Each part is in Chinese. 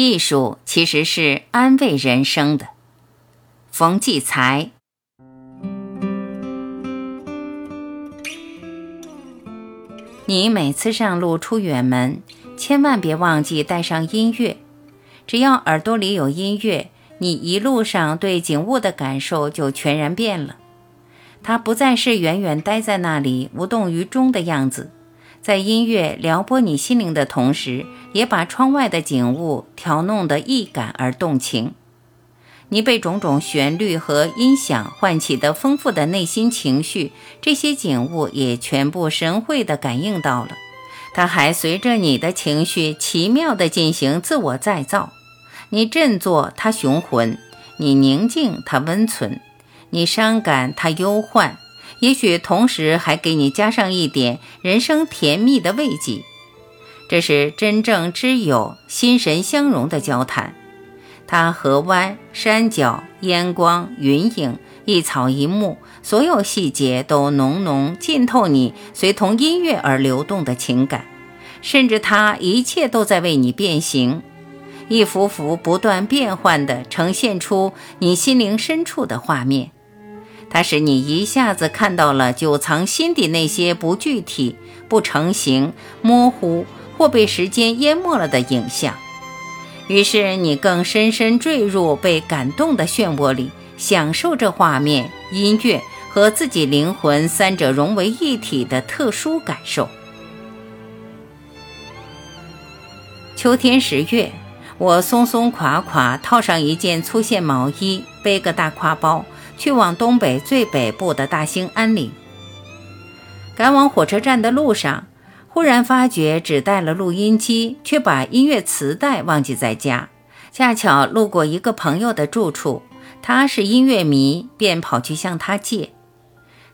艺术其实是安慰人生的。冯骥才。你每次上路出远门，千万别忘记带上音乐。只要耳朵里有音乐，你一路上对景物的感受就全然变了。它不再是远远待在那里无动于衷的样子，在音乐撩拨你心灵的同时，也把窗外的景物调弄得易感而动情。你被种种旋律和音响唤起的丰富的内心情绪，这些景物也全部神会地感应到了。它还随着你的情绪奇妙地进行自我再造。你振作，它雄浑；你宁静，它温存；你伤感，它忧患。也许同时还给你加上一点人生甜蜜的慰藉。这是真正知友心神相融的交谈。它河湾、山脚、烟光、云影、一草一木，所有细节都浓浓浸透你随同音乐而流动的情感，甚至它一切都在为你变形，一幅幅不断变换地呈现出你心灵深处的画面。它使你一下子看到了久藏心底那些不具体、不成形、模糊或被时间淹没了的影像。于是你更深深坠入被感动的漩涡里，享受着画面、音乐和自己灵魂三者融为一体的特殊感受。秋天十月，我松松垮垮套上一件粗线毛衣，背个大挎包，去往东北最北部的大兴安岭。赶往火车站的路上。忽然发觉只带了录音机，却把音乐磁带忘记在家。恰巧路过一个朋友的住处，他是音乐迷，便跑去向他借。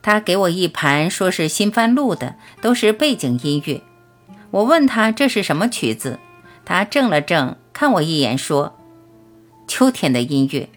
他给我一盘，说是新翻录的，都是背景音乐。我问他这是什么曲子，他怔了怔，看我一眼，说：“秋天的音乐。”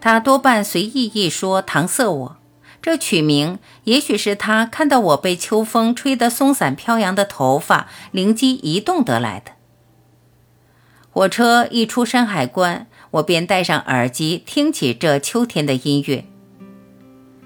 他多半随意一说，搪塞我。这曲名也许是他看到我被秋风吹得松散飘扬的头发灵机一动得来的。火车一出山海关，我便戴上耳机听起这秋天的音乐。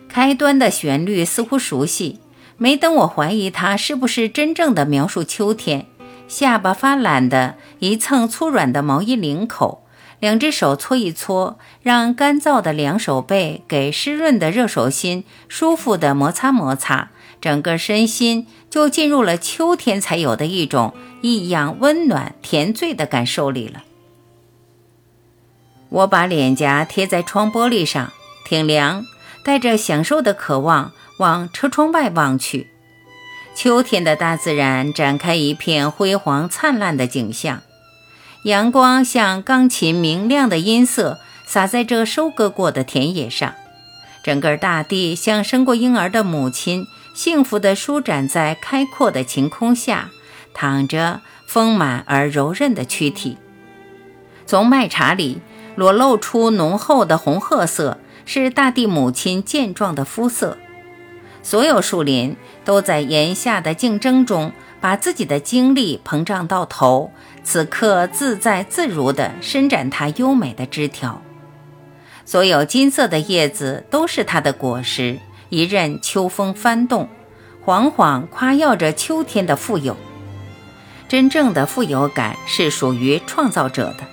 开端的旋律似乎熟悉，没等我怀疑它是不是真正的描述秋天，下巴发懒的一蹭粗软的毛衣领口。两只手搓一搓，让干燥的凉手背给湿润的热手心舒服的摩擦摩擦，整个身心就进入了秋天才有的一种异样温暖、甜醉的感受里了。我把脸颊贴在窗玻璃上，挺凉，带着享受的渴望往车窗外望去。秋天的大自然展开一片辉煌灿烂的景象。阳光像钢琴明亮的音色，洒在这收割过的田野上。整个大地像生过婴儿的母亲，幸福地舒展在开阔的晴空下，躺着丰满而柔韧的躯体。从麦茬里裸露出浓厚的红褐色，是大地母亲健壮的肤色。所有树林都在炎夏的竞争中，把自己的精力膨胀到头。此刻自在自如地伸展它优美的枝条，所有金色的叶子都是它的果实。一任秋风翻动，晃晃夸耀着秋天的富有。真正的富有感是属于创造者的，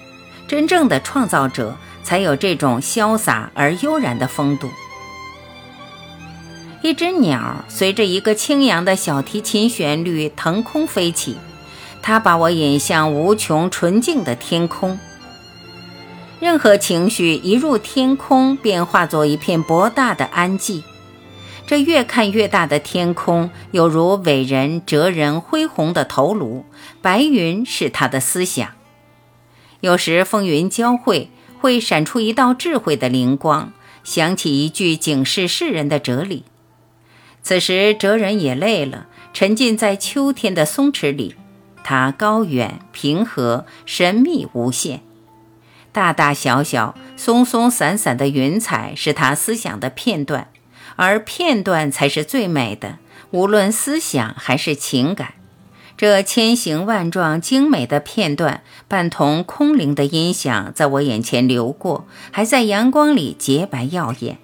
真正的创造者才有这种潇洒而悠然的风度。一只鸟随着一个轻扬的小提琴旋律腾空飞起。它把我引向无穷纯净的天空。任何情绪一入天空，便化作一片博大的安寂。这越看越大的天空，有如伟人哲人恢宏的头颅，白云是他的思想。有时风云交汇，会闪出一道智慧的灵光，响起一句警示世人的哲理。此时哲人也累了，沉浸在秋天的松弛里。它高远、平和、神秘、无限，大大小小、松松散散的云彩是他思想的片段，而片段才是最美的，无论思想还是情感。这千形万状、精美的片段，伴同空灵的音响，在我眼前流过，还在阳光里洁白耀眼。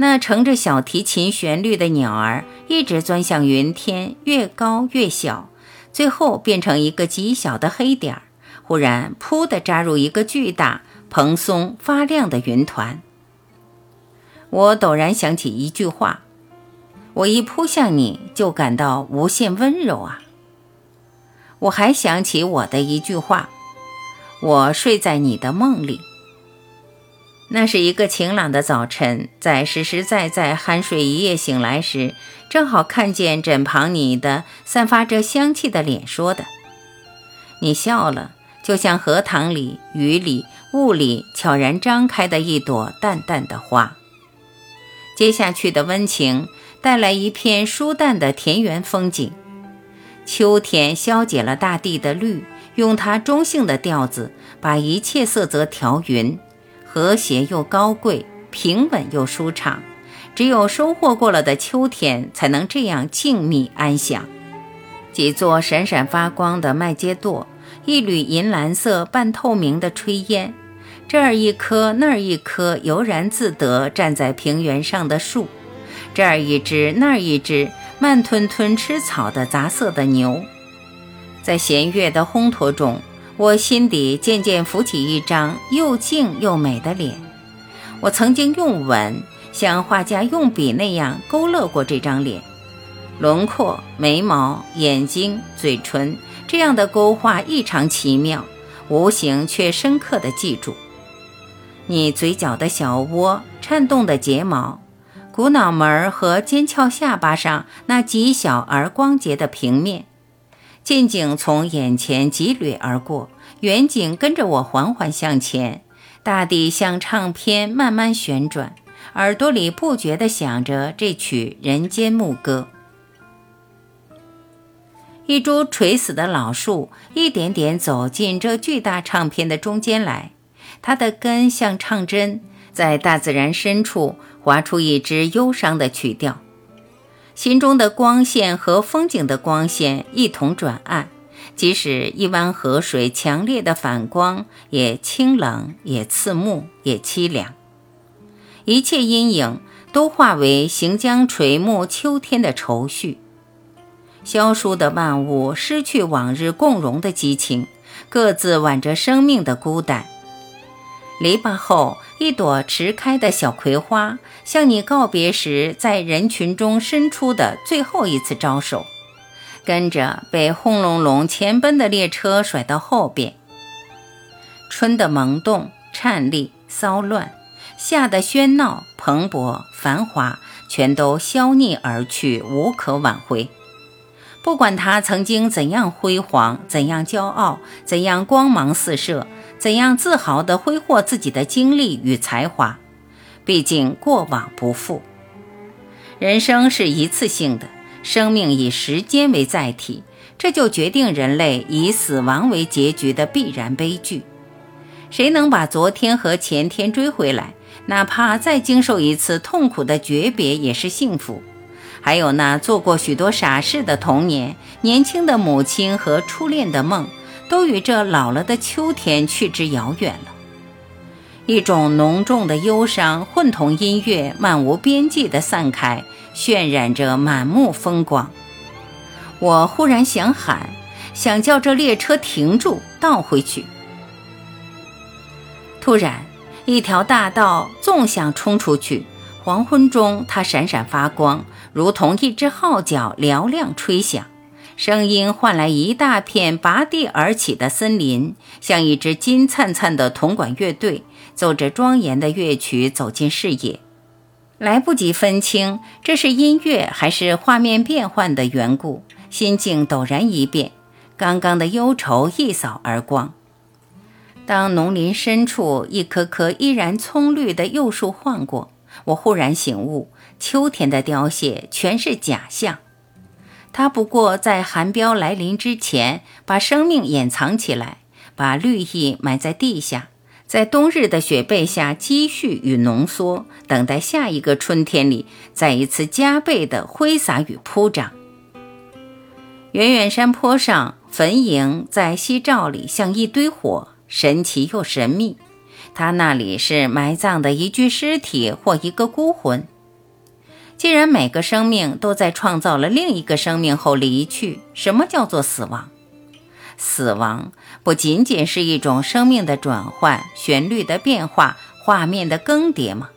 那乘着小提琴旋律的鸟儿，一直钻向云天，越高越小，最后变成一个极小的黑点儿。忽然，扑地扎入一个巨大、蓬松、发亮的云团。我陡然想起一句话。我一扑向你，就感到无限温柔啊！我还想起我的一句话：我睡在你的梦里。那是一个晴朗的早晨，在实实在在酣睡一夜醒来时，正好看见枕旁你的散发着香气的脸，说的。你笑了，就像荷塘里、雨里、雾里悄然张开的一朵淡淡的花。接下去的温情。带来一片舒淡的田园风景，秋天消解了大地的绿，用它中性的调子把一切色泽调匀，和谐又高贵，平稳又舒畅。只有收获过了的秋天，才能这样静谧安详。几座闪闪发光的麦秸垛，一缕银蓝色半透明的炊烟，这儿一棵，那儿一棵，悠然自得站在平原上的树。这儿一只，那儿一只，慢吞吞吃草的杂色的牛，在弦乐的烘托中，我心底渐渐浮起一张又静又美的脸。我曾经用吻，像画家用笔那样勾勒过这张脸，轮廓、眉毛、眼睛、嘴唇，这样的勾画异常奇妙，无形却深刻的记住。你嘴角的小窝，颤动的睫毛。鼓脑门和尖翘下巴上那极小而光洁的平面，近景从眼前疾掠而过，远景跟着我缓缓向前。大地像唱片慢慢旋转，耳朵里不觉地响着这曲人间牧歌。一株垂死的老树一点点走进这巨大唱片的中间来，它的根像唱针，在大自然深处。划出一支忧伤的曲调，心中的光线和风景的光线一同转暗，即使一湾河水强烈的反光，也清冷，也刺目，也凄凉。一切阴影都化为行将垂暮秋天的愁绪。萧疏的万物失去往日共荣的激情，各自挽着生命的孤单。篱笆后，一朵迟开的小葵花，向你告别时，在人群中伸出的最后一次招手，跟着被轰隆隆前奔的列车甩到后边。春的萌动、颤栗、骚乱，夏的喧闹、蓬勃、繁华，全都消匿而去，无可挽回。不管它曾经怎样辉煌，怎样骄傲，怎样光芒四射。怎样自豪地挥霍自己的精力与才华？毕竟过往不复。人生是一次性的，生命以时间为载体，这就决定人类以死亡为结局的必然悲剧。谁能把昨天和前天追回来？哪怕再经受一次痛苦的诀别，也是幸福。还有那做过许多傻事的童年，年轻的母亲和初恋的梦。都与这老了的秋天去之遥远了。一种浓重的忧伤混同音乐，漫无边际地散开，渲染着满目风光。我忽然想喊，想叫这列车停住，倒回去。突然，一条大道纵向冲出去，黄昏中它闪闪发光，如同一只号角嘹亮吹响。声音换来一大片拔地而起的森林，像一支金灿灿的铜管乐队，奏着庄严的乐曲走进视野。来不及分清这是音乐还是画面变换的缘故，心境陡然一变，刚刚的忧愁一扫而光。当农林深处一棵棵依然葱绿的幼树晃过，我忽然醒悟：秋天的凋谢全是假象。它不过在寒标来临之前，把生命掩藏起来，把绿意埋在地下，在冬日的雪被下积蓄与浓缩，等待下一个春天里再一次加倍的挥洒与铺张。远远山坡上，坟茔在夕照里像一堆火，神奇又神秘。他那里是埋葬的一具尸体或一个孤魂。既然每个生命都在创造了另一个生命后离去，什么叫做死亡？死亡不仅仅是一种生命的转换、旋律的变化、画面的更迭吗？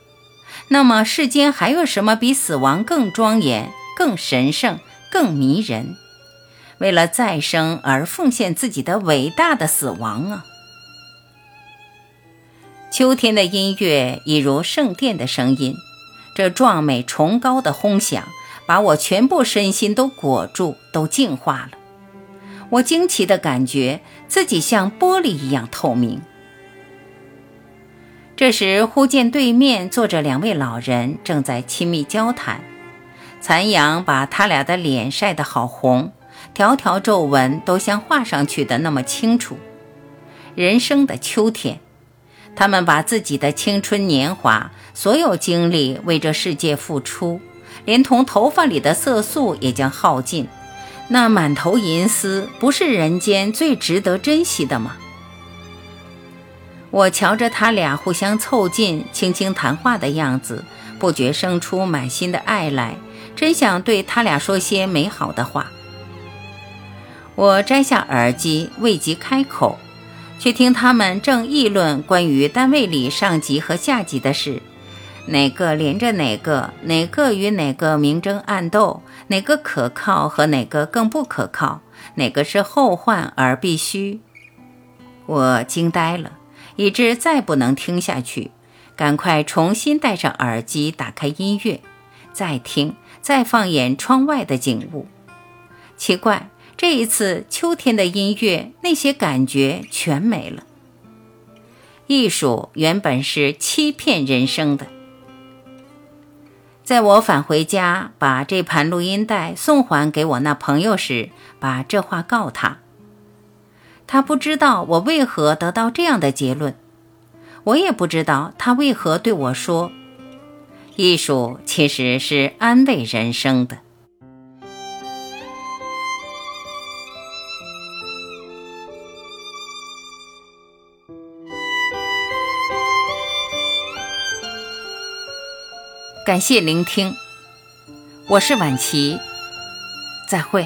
那么世间还有什么比死亡更庄严、更神圣、更迷人？为了再生而奉献自己的伟大的死亡啊！秋天的音乐已如圣殿的声音。这壮美崇高的轰响，把我全部身心都裹住，都净化了。我惊奇地感觉自己像玻璃一样透明。这时，忽见对面坐着两位老人，正在亲密交谈。残阳把他俩的脸晒得好红，条条皱纹都像画上去的那么清楚。人生的秋天。他们把自己的青春年华、所有精力为这世界付出，连同头发里的色素也将耗尽。那满头银丝，不是人间最值得珍惜的吗？我瞧着他俩互相凑近、轻轻谈话的样子，不觉生出满心的爱来，真想对他俩说些美好的话。我摘下耳机，未及开口。却听他们正议论关于单位里上级和下级的事，哪个连着哪个，哪个与哪个明争暗斗，哪个可靠和哪个更不可靠，哪个是后患而必须。我惊呆了，以致再不能听下去，赶快重新戴上耳机，打开音乐，再听，再放眼窗外的景物。奇怪。这一次秋天的音乐，那些感觉全没了。艺术原本是欺骗人生的。在我返回家，把这盘录音带送还给我那朋友时，把这话告他。他不知道我为何得到这样的结论，我也不知道他为何对我说：“艺术其实是安慰人生的。”感谢聆听，我是晚琪，再会。